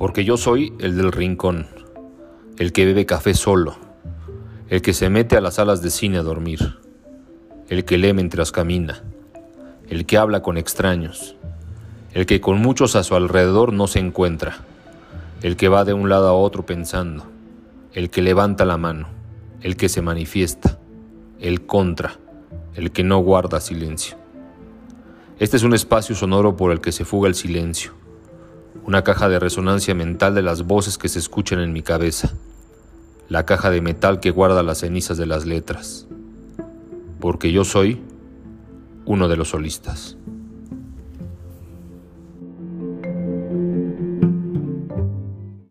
porque yo soy el del rincón, el que bebe café solo, el que se mete a las salas de cine a dormir, el que lee mientras camina, el que habla con extraños, el que con muchos a su alrededor no se encuentra, el que va de un lado a otro pensando, el que levanta la mano, el que se manifiesta, el contra, el que no guarda silencio. Este es un espacio sonoro por el que se fuga el silencio, una caja de resonancia mental de las voces que se escuchan en mi cabeza, la caja de metal que guarda las cenizas de las letras, porque yo soy uno de los solistas.